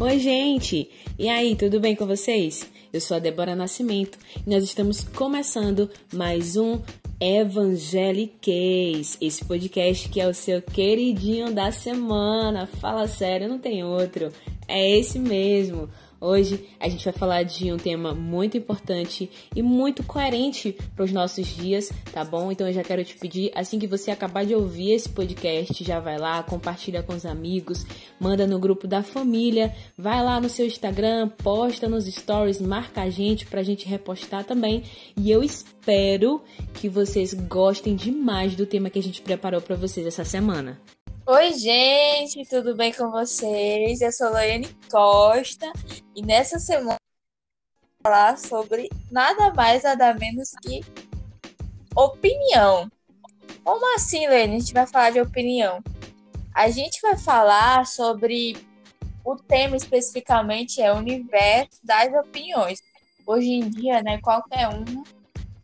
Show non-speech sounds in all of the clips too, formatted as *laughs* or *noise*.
Oi, gente! E aí, tudo bem com vocês? Eu sou a Débora Nascimento e nós estamos começando mais um Evangeliquez, esse podcast que é o seu queridinho da semana. Fala sério, não tem outro. É esse mesmo. Hoje a gente vai falar de um tema muito importante e muito coerente para os nossos dias, tá bom? Então eu já quero te pedir, assim que você acabar de ouvir esse podcast, já vai lá, compartilha com os amigos, manda no grupo da família, vai lá no seu Instagram, posta nos stories, marca a gente para a gente repostar também. E eu espero que vocês gostem demais do tema que a gente preparou para vocês essa semana. Oi, gente, tudo bem com vocês? Eu sou Laiane Costa e nessa semana vou falar sobre nada mais, nada menos que opinião. Como assim, Laiane? A gente vai falar de opinião. A gente vai falar sobre o tema especificamente é o universo das opiniões. Hoje em dia, né, qualquer um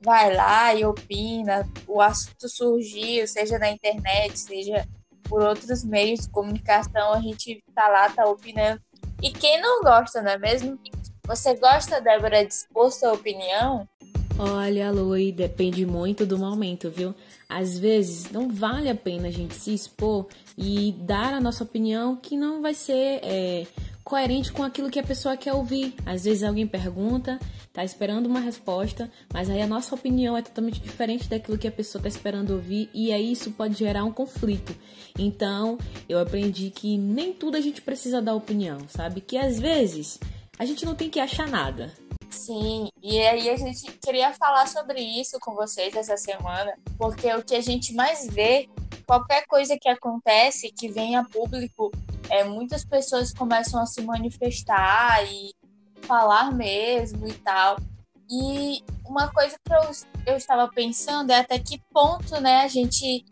vai lá e opina, o assunto surgiu, seja na internet, seja por outros meios de comunicação, a gente tá lá, tá opinando. E quem não gosta, não é mesmo? Você gosta, Débora, de expor sua opinião? Olha, Lui, depende muito do momento, viu? Às vezes não vale a pena a gente se expor e dar a nossa opinião que não vai ser é, coerente com aquilo que a pessoa quer ouvir. Às vezes alguém pergunta, tá esperando uma resposta, mas aí a nossa opinião é totalmente diferente daquilo que a pessoa tá esperando ouvir e aí isso pode gerar um conflito. Então, eu aprendi que nem tudo a gente precisa dar opinião, sabe? Que às vezes a gente não tem que achar nada. Sim, e aí a gente queria falar sobre isso com vocês essa semana, porque o que a gente mais vê, qualquer coisa que acontece, que vem a público, é, muitas pessoas começam a se manifestar e falar mesmo e tal. E uma coisa que eu, eu estava pensando é até que ponto, né, a gente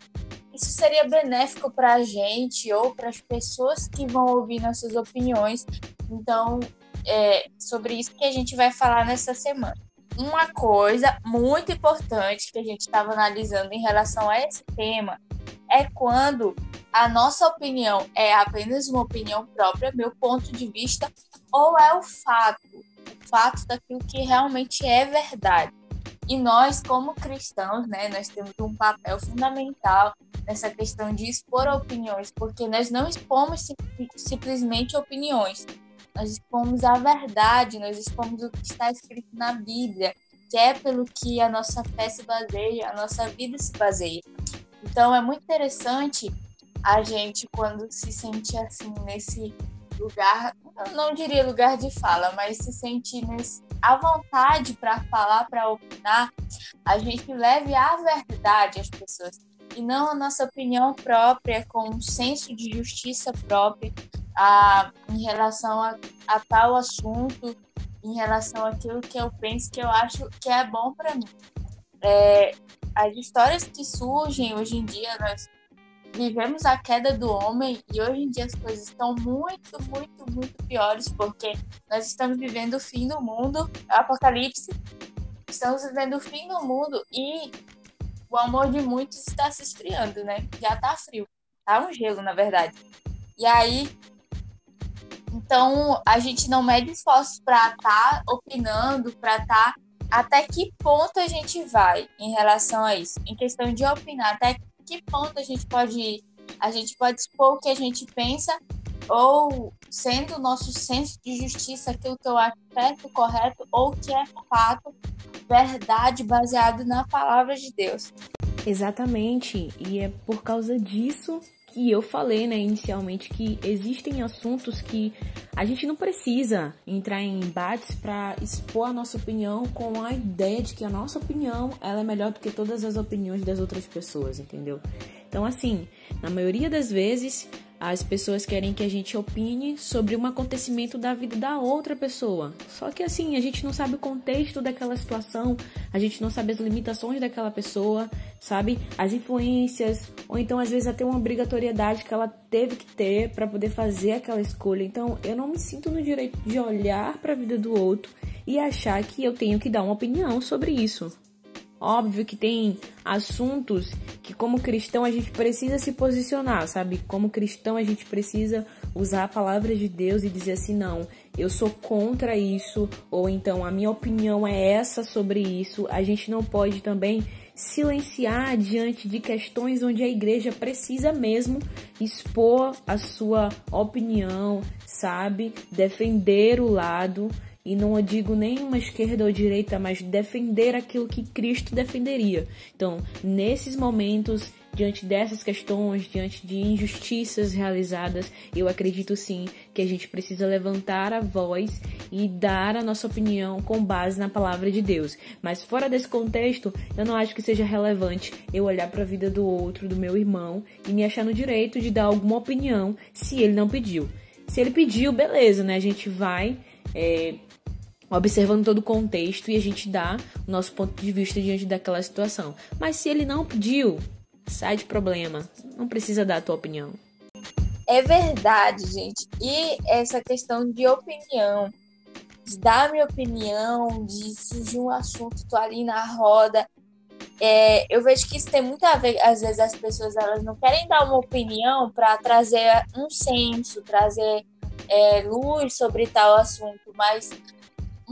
isso seria benéfico para a gente ou para as pessoas que vão ouvir nossas opiniões. Então, é sobre isso que a gente vai falar nessa semana. Uma coisa muito importante que a gente estava analisando em relação a esse tema é quando a nossa opinião é apenas uma opinião própria, meu ponto de vista, ou é o fato, o fato daquilo que realmente é verdade. E nós, como cristãos, né, nós temos um papel fundamental nessa questão de expor opiniões, porque nós não expomos sim, simplesmente opiniões, nós expomos a verdade, nós expomos o que está escrito na Bíblia, que é pelo que a nossa fé se baseia, a nossa vida se baseia. Então é muito interessante a gente quando se sente assim nesse lugar, não diria lugar de fala, mas se sente nesse, à vontade para falar, para opinar, a gente leve a verdade às pessoas e não a nossa opinião própria, com um senso de justiça própria a, em relação a, a tal assunto, em relação àquilo que eu penso que eu acho que é bom para mim. É, as histórias que surgem hoje em dia, nós vivemos a queda do homem e hoje em dia as coisas estão muito, muito, muito piores porque nós estamos vivendo o fim do mundo, o apocalipse, estamos vivendo o fim do mundo e o amor de muitos está se esfriando, né? Já tá frio, tá um gelo, na verdade. E aí, então a gente não mede esforços para estar tá opinando, para estar tá até que ponto a gente vai em relação a isso? Em questão de opinar, até que ponto a gente pode a gente pode expor o que a gente pensa ou sendo o nosso senso de justiça aquilo que eu acho certo, correto ou que é fato, verdade baseado na palavra de Deus. Exatamente, e é por causa disso que eu falei, né, inicialmente, que existem assuntos que a gente não precisa entrar em embates para expor a nossa opinião com a ideia de que a nossa opinião ela é melhor do que todas as opiniões das outras pessoas, entendeu? Então, assim, na maioria das vezes, as pessoas querem que a gente opine sobre um acontecimento da vida da outra pessoa. Só que assim, a gente não sabe o contexto daquela situação, a gente não sabe as limitações daquela pessoa, sabe? As influências, ou então às vezes até uma obrigatoriedade que ela teve que ter para poder fazer aquela escolha. Então, eu não me sinto no direito de olhar para a vida do outro e achar que eu tenho que dar uma opinião sobre isso. Óbvio que tem assuntos que, como cristão, a gente precisa se posicionar, sabe? Como cristão, a gente precisa usar a palavra de Deus e dizer assim: não, eu sou contra isso, ou então a minha opinião é essa sobre isso. A gente não pode também silenciar diante de questões onde a igreja precisa mesmo expor a sua opinião, sabe? Defender o lado e não digo nem uma esquerda ou direita, mas defender aquilo que Cristo defenderia. Então, nesses momentos, diante dessas questões, diante de injustiças realizadas, eu acredito sim que a gente precisa levantar a voz e dar a nossa opinião com base na palavra de Deus. Mas fora desse contexto, eu não acho que seja relevante eu olhar para a vida do outro, do meu irmão, e me achar no direito de dar alguma opinião se ele não pediu. Se ele pediu, beleza, né? A gente vai é, observando todo o contexto e a gente dá o nosso ponto de vista diante daquela situação. Mas se ele não pediu, sai de problema. Não precisa dar a tua opinião. É verdade, gente. E essa questão de opinião, de dar minha opinião, de surgir um assunto, tô ali na roda. É, eu vejo que isso tem muito a ver, às vezes as pessoas elas não querem dar uma opinião para trazer um senso, trazer é, luz sobre tal assunto, mas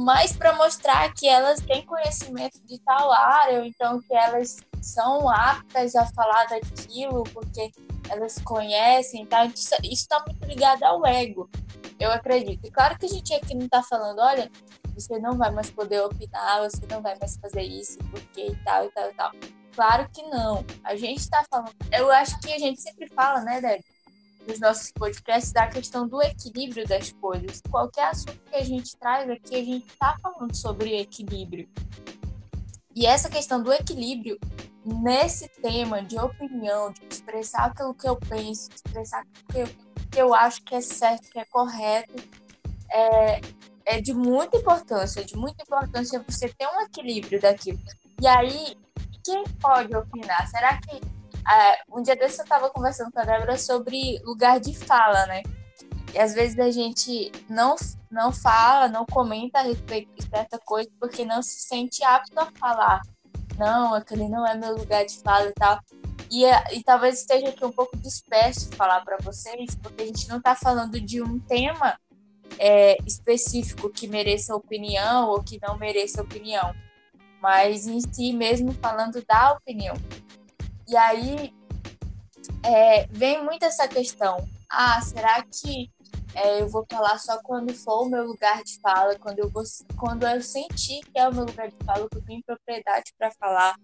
mais para mostrar que elas têm conhecimento de tal área, ou então que elas são aptas a falar daquilo, porque elas conhecem, tá? Isso está muito ligado ao ego, eu acredito. E claro que a gente aqui não está falando, olha, você não vai mais poder opinar, você não vai mais fazer isso, porque e tal, e tal, e tal. Claro que não. A gente está falando. Eu acho que a gente sempre fala, né, Débora? Nos nossos podcasts da questão do equilíbrio das coisas. Qualquer assunto que a gente traz aqui, a gente está falando sobre equilíbrio. E essa questão do equilíbrio, nesse tema de opinião, de expressar aquilo que eu penso, de expressar aquilo que eu, que eu acho que é certo, que é correto, é, é de muita importância, de muita importância você ter um equilíbrio daquilo. E aí, quem pode opinar? Será que é, um dia desse eu estava conversando com a Débora sobre lugar de fala, né? E às vezes a gente não, não fala, não comenta a respeito de certa coisa porque não se sente apto a falar. Não, aquele não é meu lugar de fala e tal. E, é, e talvez esteja aqui um pouco disperso falar para vocês, porque a gente não está falando de um tema é, específico que mereça opinião ou que não mereça opinião, mas em si mesmo falando da opinião. E aí é, vem muito essa questão. Ah, será que é, eu vou falar só quando for o meu lugar de fala, quando eu, vou, quando eu sentir que é o meu lugar de fala, que eu tenho propriedade para falar.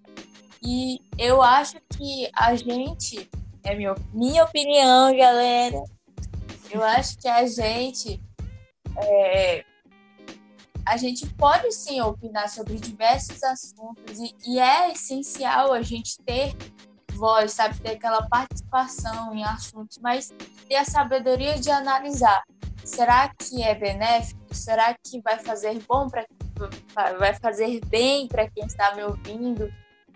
E eu acho que a gente, é minha, minha opinião, galera, eu acho que a gente é, a gente pode sim opinar sobre diversos assuntos e, e é essencial a gente ter voz, sabe? Ter aquela participação em assuntos, mas ter a sabedoria de analisar. Será que é benéfico? Será que vai fazer bom para vai fazer bem para quem está me ouvindo?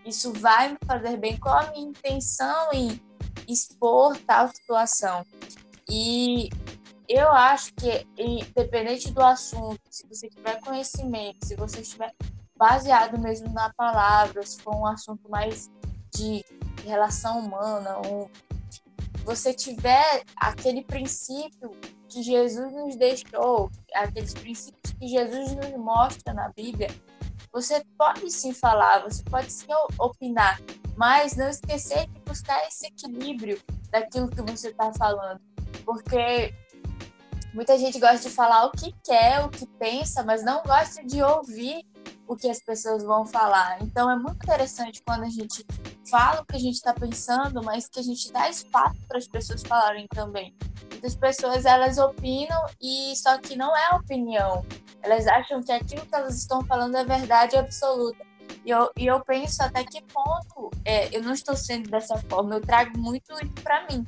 Isso vai me fazer bem? Qual a minha intenção em expor tal situação? E eu acho que, independente do assunto, se você tiver conhecimento, se você estiver baseado mesmo na palavra, se for um assunto mais de relação humana, ou você tiver aquele princípio que Jesus nos deixou, aqueles princípios que Jesus nos mostra na Bíblia, você pode sim falar, você pode sim opinar, mas não esquecer de buscar esse equilíbrio daquilo que você está falando, porque muita gente gosta de falar o que quer, o que pensa, mas não gosta de ouvir o que as pessoas vão falar. Então é muito interessante quando a gente fala o que a gente está pensando, mas que a gente dá espaço para as pessoas falarem também. Muitas pessoas elas opinam e só que não é opinião. Elas acham que aquilo que elas estão falando é verdade absoluta. E eu, e eu penso até que ponto é, eu não estou sendo dessa forma, eu trago muito isso para mim.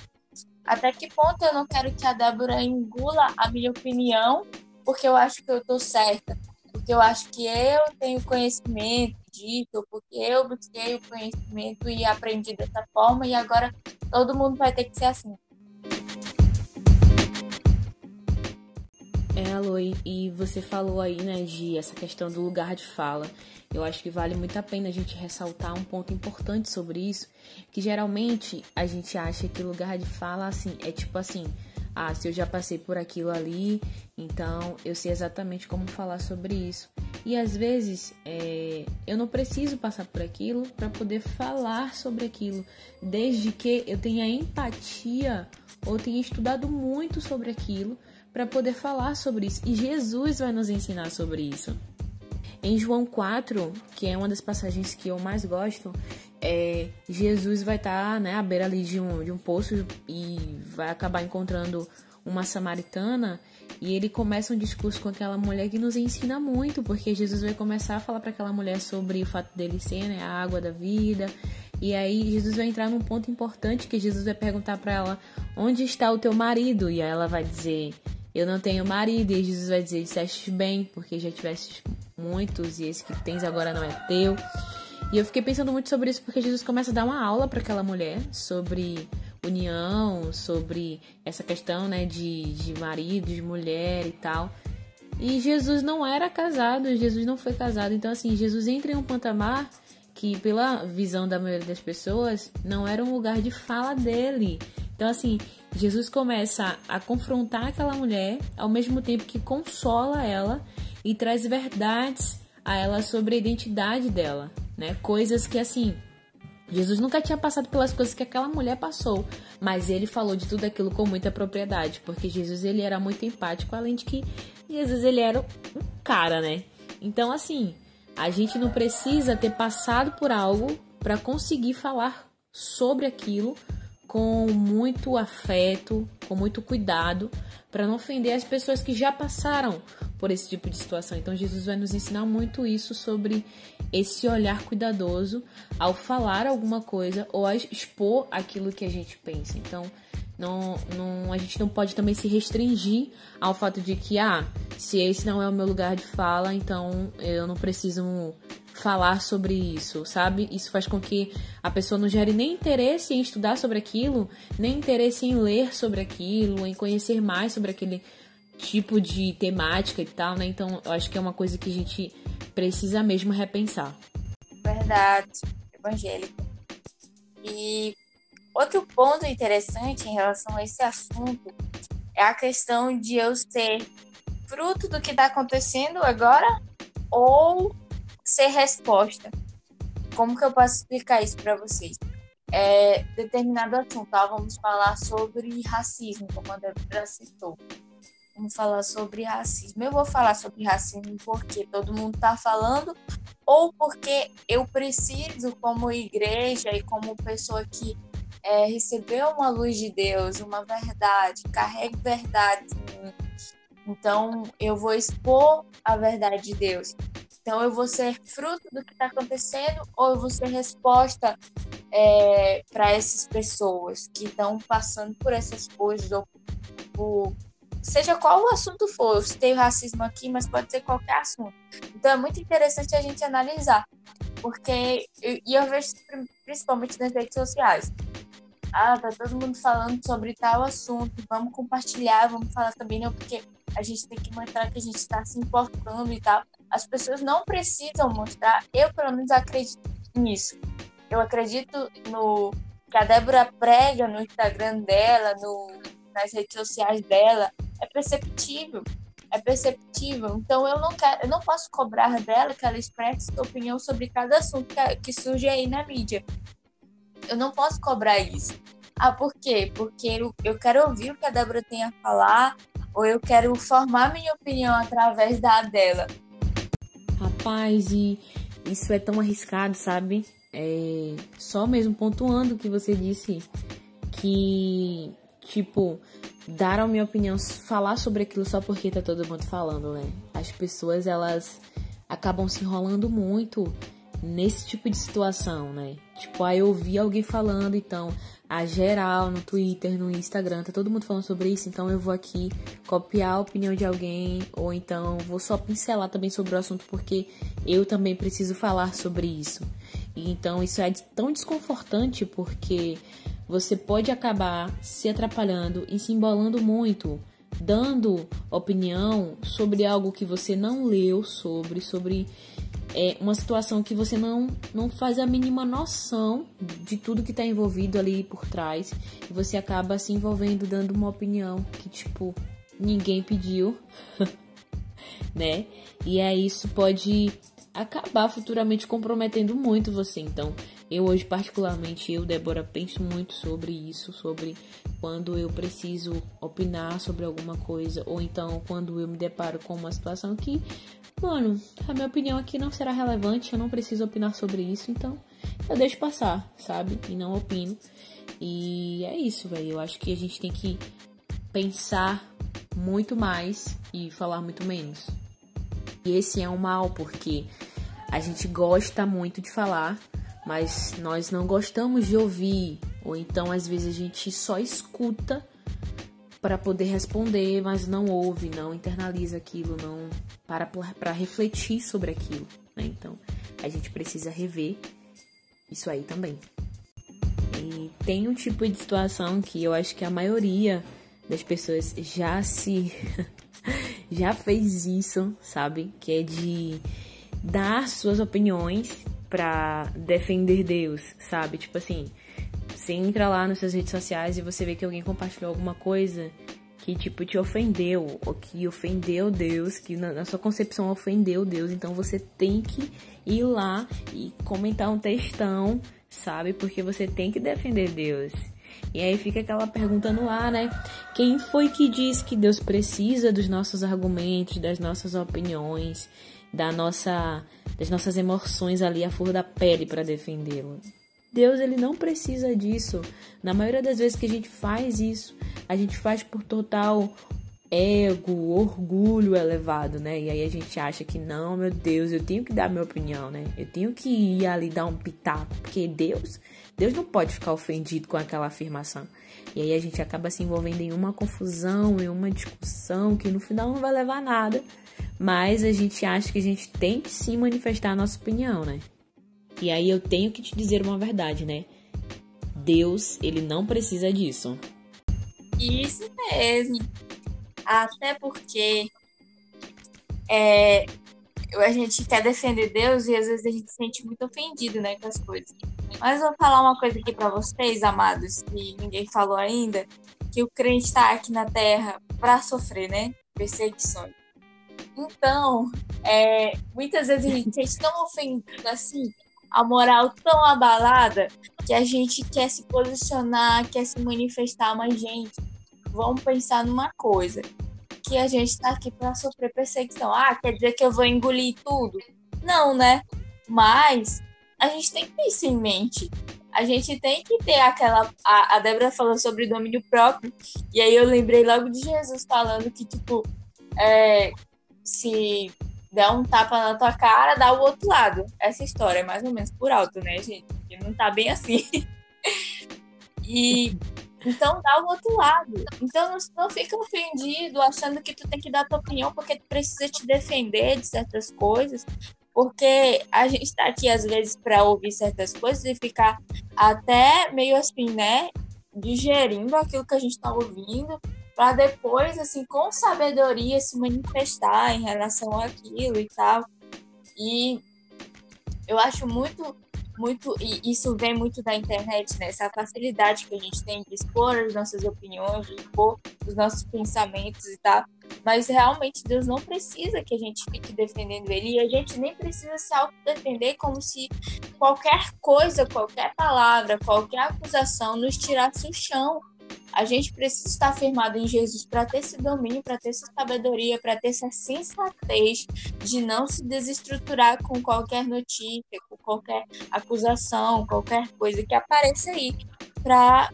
Até que ponto eu não quero que a Débora engula a minha opinião porque eu acho que eu estou certa porque eu acho que eu tenho conhecimento disso, porque eu busquei o conhecimento e aprendi dessa forma, e agora todo mundo vai ter que ser assim. É, Aloy, e você falou aí, né, de essa questão do lugar de fala. Eu acho que vale muito a pena a gente ressaltar um ponto importante sobre isso, que geralmente a gente acha que lugar de fala, assim, é tipo assim, ah, se eu já passei por aquilo ali, então eu sei exatamente como falar sobre isso. E às vezes é, eu não preciso passar por aquilo para poder falar sobre aquilo, desde que eu tenha empatia ou tenha estudado muito sobre aquilo para poder falar sobre isso. E Jesus vai nos ensinar sobre isso. Em João 4, que é uma das passagens que eu mais gosto, é, Jesus vai estar tá, né, à beira ali de um, de um poço e vai acabar encontrando uma samaritana e ele começa um discurso com aquela mulher que nos ensina muito, porque Jesus vai começar a falar para aquela mulher sobre o fato dele ser né, a água da vida. E aí Jesus vai entrar num ponto importante que Jesus vai perguntar para ela: "Onde está o teu marido?" E aí ela vai dizer: "Eu não tenho marido". E Jesus vai dizer: "Disseste bem, porque já tiveste muitos e esse que tens agora não é teu". E eu fiquei pensando muito sobre isso porque Jesus começa a dar uma aula para aquela mulher sobre união, sobre essa questão, né, de, de marido, de mulher e tal. E Jesus não era casado, Jesus não foi casado. Então, assim, Jesus entra em um patamar que, pela visão da maioria das pessoas, não era um lugar de fala dele. Então, assim, Jesus começa a confrontar aquela mulher ao mesmo tempo que consola ela e traz verdades a ela sobre a identidade dela né? Coisas que assim, Jesus nunca tinha passado pelas coisas que aquela mulher passou, mas ele falou de tudo aquilo com muita propriedade, porque Jesus ele era muito empático, além de que Jesus ele era um cara, né? Então assim, a gente não precisa ter passado por algo para conseguir falar sobre aquilo com muito afeto, com muito cuidado, para não ofender as pessoas que já passaram por esse tipo de situação. Então Jesus vai nos ensinar muito isso sobre esse olhar cuidadoso ao falar alguma coisa ou a expor aquilo que a gente pensa. Então, não, não, a gente não pode também se restringir ao fato de que, ah, se esse não é o meu lugar de fala, então eu não preciso falar sobre isso, sabe? Isso faz com que a pessoa não gere nem interesse em estudar sobre aquilo, nem interesse em ler sobre aquilo, em conhecer mais sobre aquele tipo de temática e tal, né? Então, eu acho que é uma coisa que a gente precisa mesmo repensar. Verdade, evangélico. E outro ponto interessante em relação a esse assunto é a questão de eu ser fruto do que está acontecendo agora ou ser resposta. Como que eu posso explicar isso para vocês? É, determinado assunto, tá? vamos falar sobre racismo, como a Débora citou. Vamos falar sobre racismo. Eu vou falar sobre racismo porque todo mundo está falando, ou porque eu preciso, como igreja e como pessoa que é, recebeu uma luz de Deus, uma verdade, carrega verdade em mim. Então, eu vou expor a verdade de Deus. Então, eu vou ser fruto do que está acontecendo ou eu vou ser resposta é, para essas pessoas que estão passando por essas coisas ou por seja qual o assunto for. Eu citei o racismo aqui, mas pode ser qualquer assunto. Então é muito interessante a gente analisar, porque e eu vejo principalmente nas redes sociais. Ah, tá todo mundo falando sobre tal assunto, vamos compartilhar, vamos falar também, não, porque a gente tem que mostrar que a gente está se importando e tal. As pessoas não precisam mostrar, eu pelo menos acredito nisso. Eu acredito no que a Débora prega no Instagram dela, no, nas redes sociais dela, é perceptível. É perceptível. Então eu não quero, eu não posso cobrar dela que ela expresse sua opinião sobre cada assunto que, que surge aí na mídia. Eu não posso cobrar isso. Ah, por quê? Porque eu, eu quero ouvir o que a Débora tem a falar, ou eu quero formar minha opinião através da dela. Rapaz, e isso é tão arriscado, sabe? É, só mesmo pontuando o que você disse, que, tipo, dar a minha opinião, falar sobre aquilo só porque tá todo mundo falando, né? As pessoas, elas acabam se enrolando muito nesse tipo de situação, né? Tipo, aí eu ouvi alguém falando, então, a geral, no Twitter, no Instagram, tá todo mundo falando sobre isso, então eu vou aqui copiar a opinião de alguém, ou então vou só pincelar também sobre o assunto, porque eu também preciso falar sobre isso. Então isso é tão desconfortante, porque você pode acabar se atrapalhando e se embolando muito, dando opinião sobre algo que você não leu sobre, sobre é uma situação que você não, não faz a mínima noção de tudo que está envolvido ali por trás. E você acaba se envolvendo, dando uma opinião que, tipo, ninguém pediu, *laughs* né? E aí isso pode acabar futuramente comprometendo muito você. Então, eu hoje, particularmente, eu, Débora, penso muito sobre isso, sobre quando eu preciso opinar sobre alguma coisa, ou então quando eu me deparo com uma situação que, mano, a minha opinião aqui não será relevante, eu não preciso opinar sobre isso, então eu deixo passar, sabe? E não opino. E é isso, velho. Eu acho que a gente tem que pensar muito mais e falar muito menos. E esse é um mal, porque a gente gosta muito de falar, mas nós não gostamos de ouvir, ou então às vezes a gente só escuta para poder responder, mas não ouve, não internaliza aquilo, não para para refletir sobre aquilo, né? Então, a gente precisa rever isso aí também. E tem um tipo de situação que eu acho que a maioria das pessoas já se *laughs* já fez isso, sabe? Que é de dar suas opiniões para defender Deus, sabe? Tipo assim, você entra lá nas suas redes sociais e você vê que alguém compartilhou alguma coisa que tipo te ofendeu, ou que ofendeu Deus, que na, na, sua concepção ofendeu Deus, então você tem que ir lá e comentar um textão, sabe? Porque você tem que defender Deus. E aí fica aquela pergunta no ar, né? Quem foi que diz que Deus precisa dos nossos argumentos, das nossas opiniões? Da nossa, das nossas emoções ali à flor da pele para defendê-lo. Deus ele não precisa disso. Na maioria das vezes que a gente faz isso, a gente faz por total ego, orgulho elevado, né? E aí a gente acha que não, meu Deus, eu tenho que dar minha opinião, né? Eu tenho que ir ali dar um pitaco, porque Deus, Deus não pode ficar ofendido com aquela afirmação. E aí a gente acaba se envolvendo em uma confusão, em uma discussão que no final não vai levar a nada, mas a gente acha que a gente tem que sim manifestar a nossa opinião, né? E aí eu tenho que te dizer uma verdade, né? Deus, ele não precisa disso. Isso mesmo. Até porque é, a gente quer defender Deus e às vezes a gente se sente muito ofendido, né, com as coisas. Mas vou falar uma coisa aqui para vocês, amados, que ninguém falou ainda, que o crente está aqui na Terra para sofrer, né, perseguições. Então, é, muitas vezes a gente é tão ofendido assim, a moral tão abalada, que a gente quer se posicionar, quer se manifestar, mas, gente, vamos pensar numa coisa: que a gente está aqui para sofrer perseguição. Ah, quer dizer que eu vou engolir tudo? Não, né? Mas a gente tem que ter isso em mente. A gente tem que ter aquela. A, a Débora falou sobre domínio próprio, e aí eu lembrei logo de Jesus falando que, tipo, é, se der um tapa na tua cara, dá o outro lado. Essa história é mais ou menos por alto, né, gente? Porque não tá bem assim. *laughs* e então dá o outro lado. Então não, não fica ofendido achando que tu tem que dar tua opinião porque tu precisa te defender de certas coisas. Porque a gente está aqui às vezes para ouvir certas coisas e ficar até meio assim, né? Digerindo aquilo que a gente está ouvindo para depois, assim, com sabedoria se manifestar em relação àquilo e tal. E eu acho muito, muito, e isso vem muito da internet, né? Essa facilidade que a gente tem de expor as nossas opiniões, de expor os nossos pensamentos e tal. Mas realmente Deus não precisa que a gente fique defendendo ele e a gente nem precisa se autodefender como se qualquer coisa, qualquer palavra, qualquer acusação nos tirasse o chão a gente precisa estar firmado em Jesus para ter esse domínio, para ter essa sabedoria, para ter essa sensatez de não se desestruturar com qualquer notícia, com qualquer acusação, qualquer coisa que apareça aí para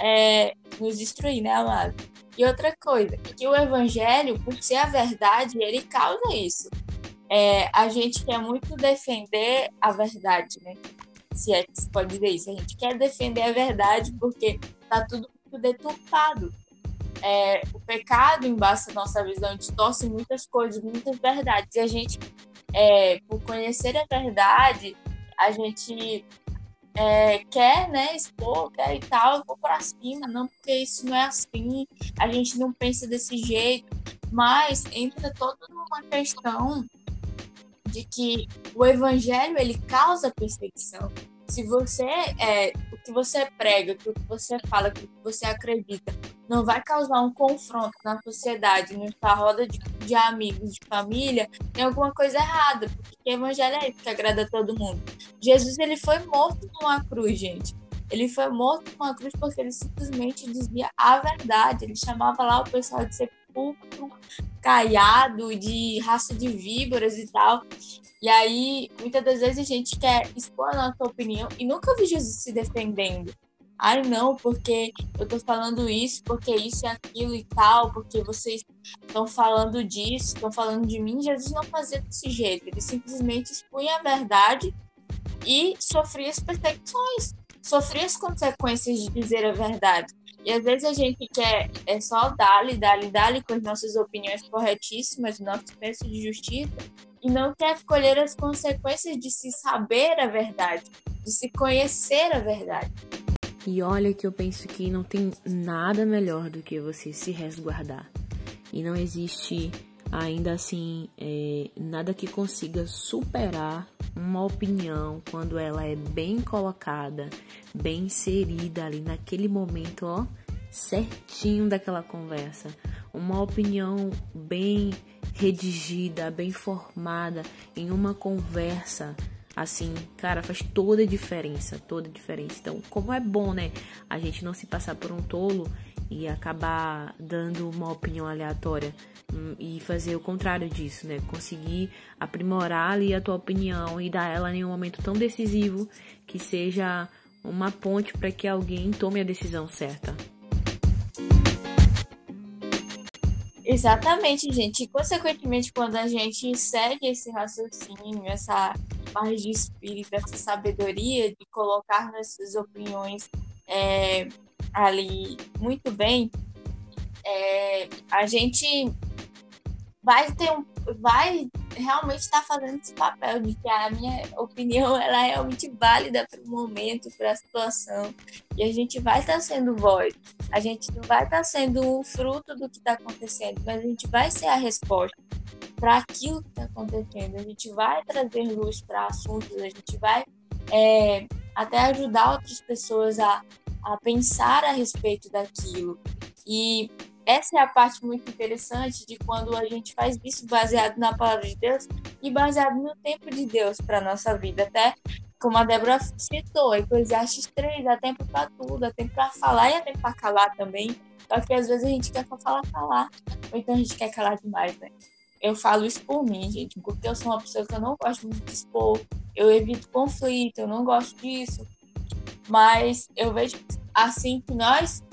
é, nos destruir, né, amado? E outra coisa, que o evangelho, por ser a verdade, ele causa isso. É, a gente quer muito defender a verdade, né? Se é que se pode dizer isso. A gente quer defender a verdade porque tá tudo deturpado. É, o pecado embaça a nossa visão, distorce muitas coisas, muitas verdades. E a gente, é, por conhecer a verdade, a gente é, quer né, expor, quer e tal, eu vou para cima, não, porque isso não é assim, a gente não pensa desse jeito. Mas entra toda uma questão de que o evangelho ele causa perseguição. Se você é o que você prega, o que você fala, o que você acredita, não vai causar um confronto na sociedade, numa roda de, de amigos, de família, tem alguma coisa errada, porque o evangelho é isso que agrada todo mundo. Jesus ele foi morto numa cruz, gente. Ele foi morto numa cruz porque ele simplesmente dizia a verdade. Ele chamava lá o pessoal de sepulcro caiado, de raça de víboras e tal. E aí, muitas das vezes a gente quer expor a nossa opinião e nunca vi Jesus se defendendo. Ai, não, porque eu tô falando isso, porque isso e aquilo e tal, porque vocês estão falando disso, estão falando de mim. Jesus não fazia desse jeito. Ele simplesmente expunha a verdade e sofria as perseguições, sofria as consequências de dizer a verdade. E às vezes a gente quer é só dar-lhe, dar-lhe, dar-lhe com as nossas opiniões corretíssimas, nosso senso de justiça, e não quer escolher as consequências de se saber a verdade, de se conhecer a verdade. E olha que eu penso que não tem nada melhor do que você se resguardar. E não existe ainda assim é, nada que consiga superar uma opinião quando ela é bem colocada, bem inserida ali naquele momento, ó, certinho daquela conversa. Uma opinião bem redigida, bem formada em uma conversa assim, cara, faz toda a diferença, toda a diferença. Então, como é bom, né, a gente não se passar por um tolo e acabar dando uma opinião aleatória hum, e fazer o contrário disso, né? Conseguir aprimorar ali a tua opinião e dar ela em um momento tão decisivo que seja uma ponte para que alguém tome a decisão certa. Exatamente, gente. E, consequentemente, quando a gente segue esse raciocínio, essa paz de espírito, essa sabedoria de colocar nossas opiniões é, ali muito bem, é, a gente vai ter um, vai realmente estar tá fazendo esse papel de que a minha opinião ela é realmente válida para o momento, para a situação, e a gente vai estar tá sendo voz. A gente não vai estar tá sendo o fruto do que está acontecendo, mas a gente vai ser a resposta para aquilo que está acontecendo. A gente vai trazer luz para assuntos, a gente vai é, até ajudar outras pessoas a, a pensar a respeito daquilo. E essa é a parte muito interessante de quando a gente faz isso baseado na palavra de Deus e baseado no tempo de Deus para nossa vida. Até como a Débora citou, Eclesiastes 3, há tempo para tudo, há tempo para falar e há tempo para calar também. Só que às vezes a gente quer só falar, falar, ou então a gente quer calar demais, né? Eu falo isso por mim, gente, porque eu sou uma pessoa que eu não gosto muito de expor, eu evito conflito, eu não gosto disso. Mas eu vejo assim que nós,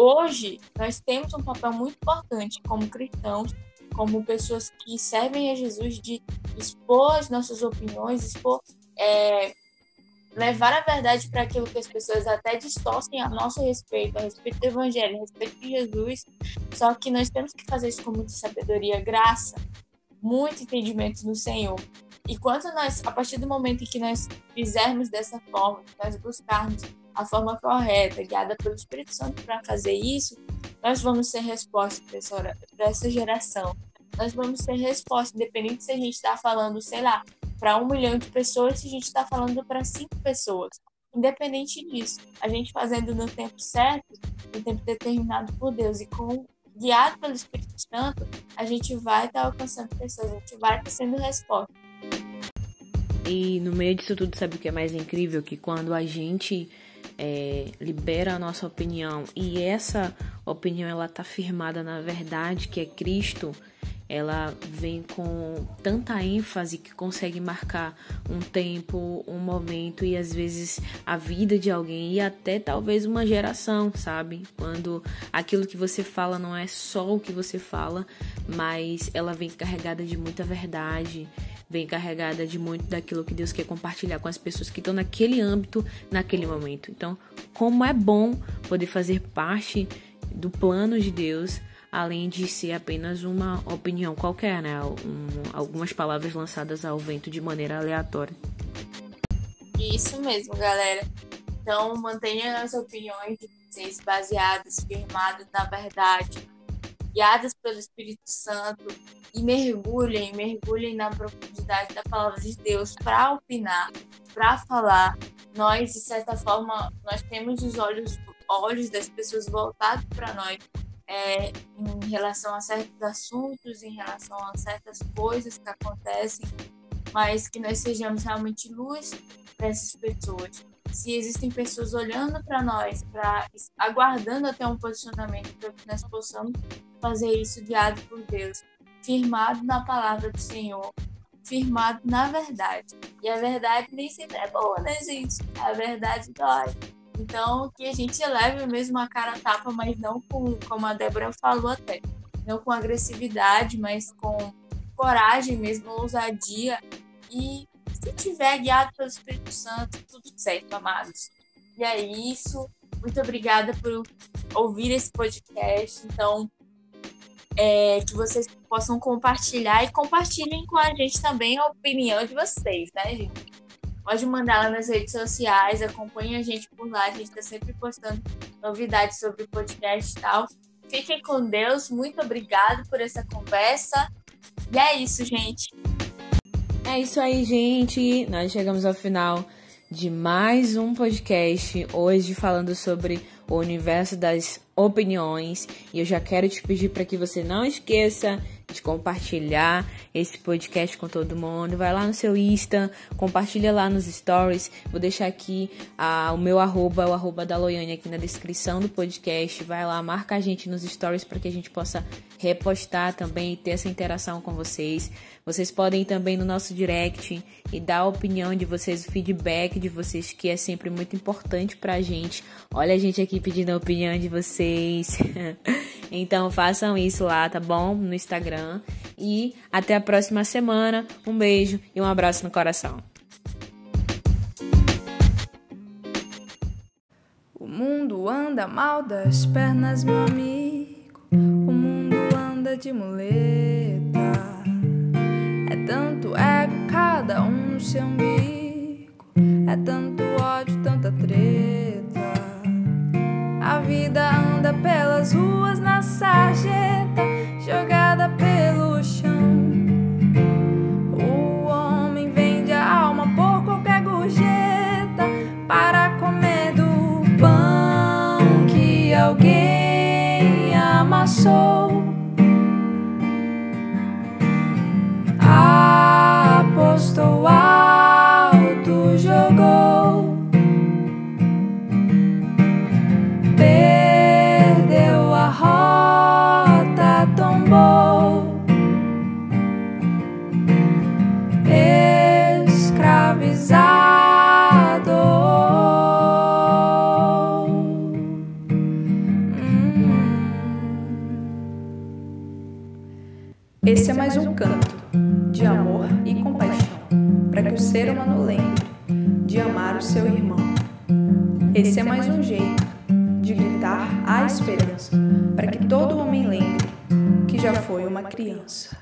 hoje, nós temos um papel muito importante como cristãos, como pessoas que servem a Jesus, de expor as nossas opiniões, expor é, levar a verdade para aquilo que as pessoas até distorcem a nosso respeito, a respeito do Evangelho, a respeito de Jesus. Só que nós temos que fazer isso com muita sabedoria, graça, muito entendimento no Senhor. E quanto nós, a partir do momento em que nós fizermos dessa forma, nós buscarmos a forma correta, guiada pelo Espírito Santo para fazer isso, nós vamos ser resposta para essa geração. Nós vamos ser resposta, independente se a gente está falando, sei lá, para um milhão de pessoas se a gente está falando para cinco pessoas. Independente disso, a gente fazendo no tempo certo, no tempo determinado por Deus e com guiado pelo Espírito Santo, a gente vai estar tá alcançando pessoas, a gente vai estar tá sendo resposta. E no meio disso tudo, sabe o que é mais incrível? Que quando a gente é, libera a nossa opinião. E essa opinião ela tá firmada na verdade que é Cristo, ela vem com tanta ênfase que consegue marcar um tempo, um momento e às vezes a vida de alguém e até talvez uma geração, sabe? Quando aquilo que você fala não é só o que você fala, mas ela vem carregada de muita verdade, vem carregada de muito daquilo que Deus quer compartilhar com as pessoas que estão naquele âmbito, naquele momento. Então, como é bom poder fazer parte do plano de Deus além de ser apenas uma opinião qualquer, né? Um, algumas palavras lançadas ao vento de maneira aleatória. Isso mesmo, galera. Então, mantenha as opiniões de vocês baseadas, firmadas na verdade. Guiadas pelo Espírito Santo e mergulhem, mergulhem na profundidade da palavra de Deus para opinar, para falar. Nós, de certa forma, nós temos os olhos, olhos das pessoas voltados para nós é, em relação a certos assuntos, em relação a certas coisas que acontecem, mas que nós sejamos realmente luz para essas pessoas. Se existem pessoas olhando para nós, para aguardando até um posicionamento para que nós possamos fazer isso guiado por Deus, firmado na palavra do Senhor, firmado na verdade. E a verdade nem sempre é boa, né, gente? A verdade dói. Então, que a gente leve mesmo a cara a tapa, mas não com, como a Débora falou até, não com agressividade, mas com coragem mesmo, ousadia. E se tiver guiado pelo Espírito Santo, tudo certo, amados. E é isso. Muito obrigada por ouvir esse podcast. Então, é, que vocês possam compartilhar e compartilhem com a gente também a opinião de vocês, né, gente? Pode mandar lá nas redes sociais, acompanhe a gente por lá, a gente está sempre postando novidades sobre o podcast e tal. Fiquem com Deus, muito obrigado por essa conversa. E é isso, gente. É isso aí, gente. Nós chegamos ao final de mais um podcast, hoje falando sobre o universo das opiniões. E eu já quero te pedir para que você não esqueça de compartilhar esse podcast com todo mundo. Vai lá no seu Insta, compartilha lá nos stories. Vou deixar aqui ah, o meu arroba, o arroba da Loiane aqui na descrição do podcast. Vai lá, marca a gente nos stories para que a gente possa repostar também e ter essa interação com vocês. Vocês podem ir também no nosso direct e dar a opinião de vocês, o feedback de vocês, que é sempre muito importante pra gente. Olha a gente aqui pedindo a opinião de vocês. *laughs* então façam isso lá, tá bom? No Instagram. E até a próxima semana. Um beijo e um abraço no coração. O mundo anda mal das pernas, meu amigo. O mundo anda de muleta. É tanto ego, cada um no seu umbigo. É tanto ódio, tanta treta. A vida anda pelas ruas na sarjeta, jogada pelo chão. O homem vende a alma por qualquer gorjeta para comer do pão que alguém amassou. Foi uma criança.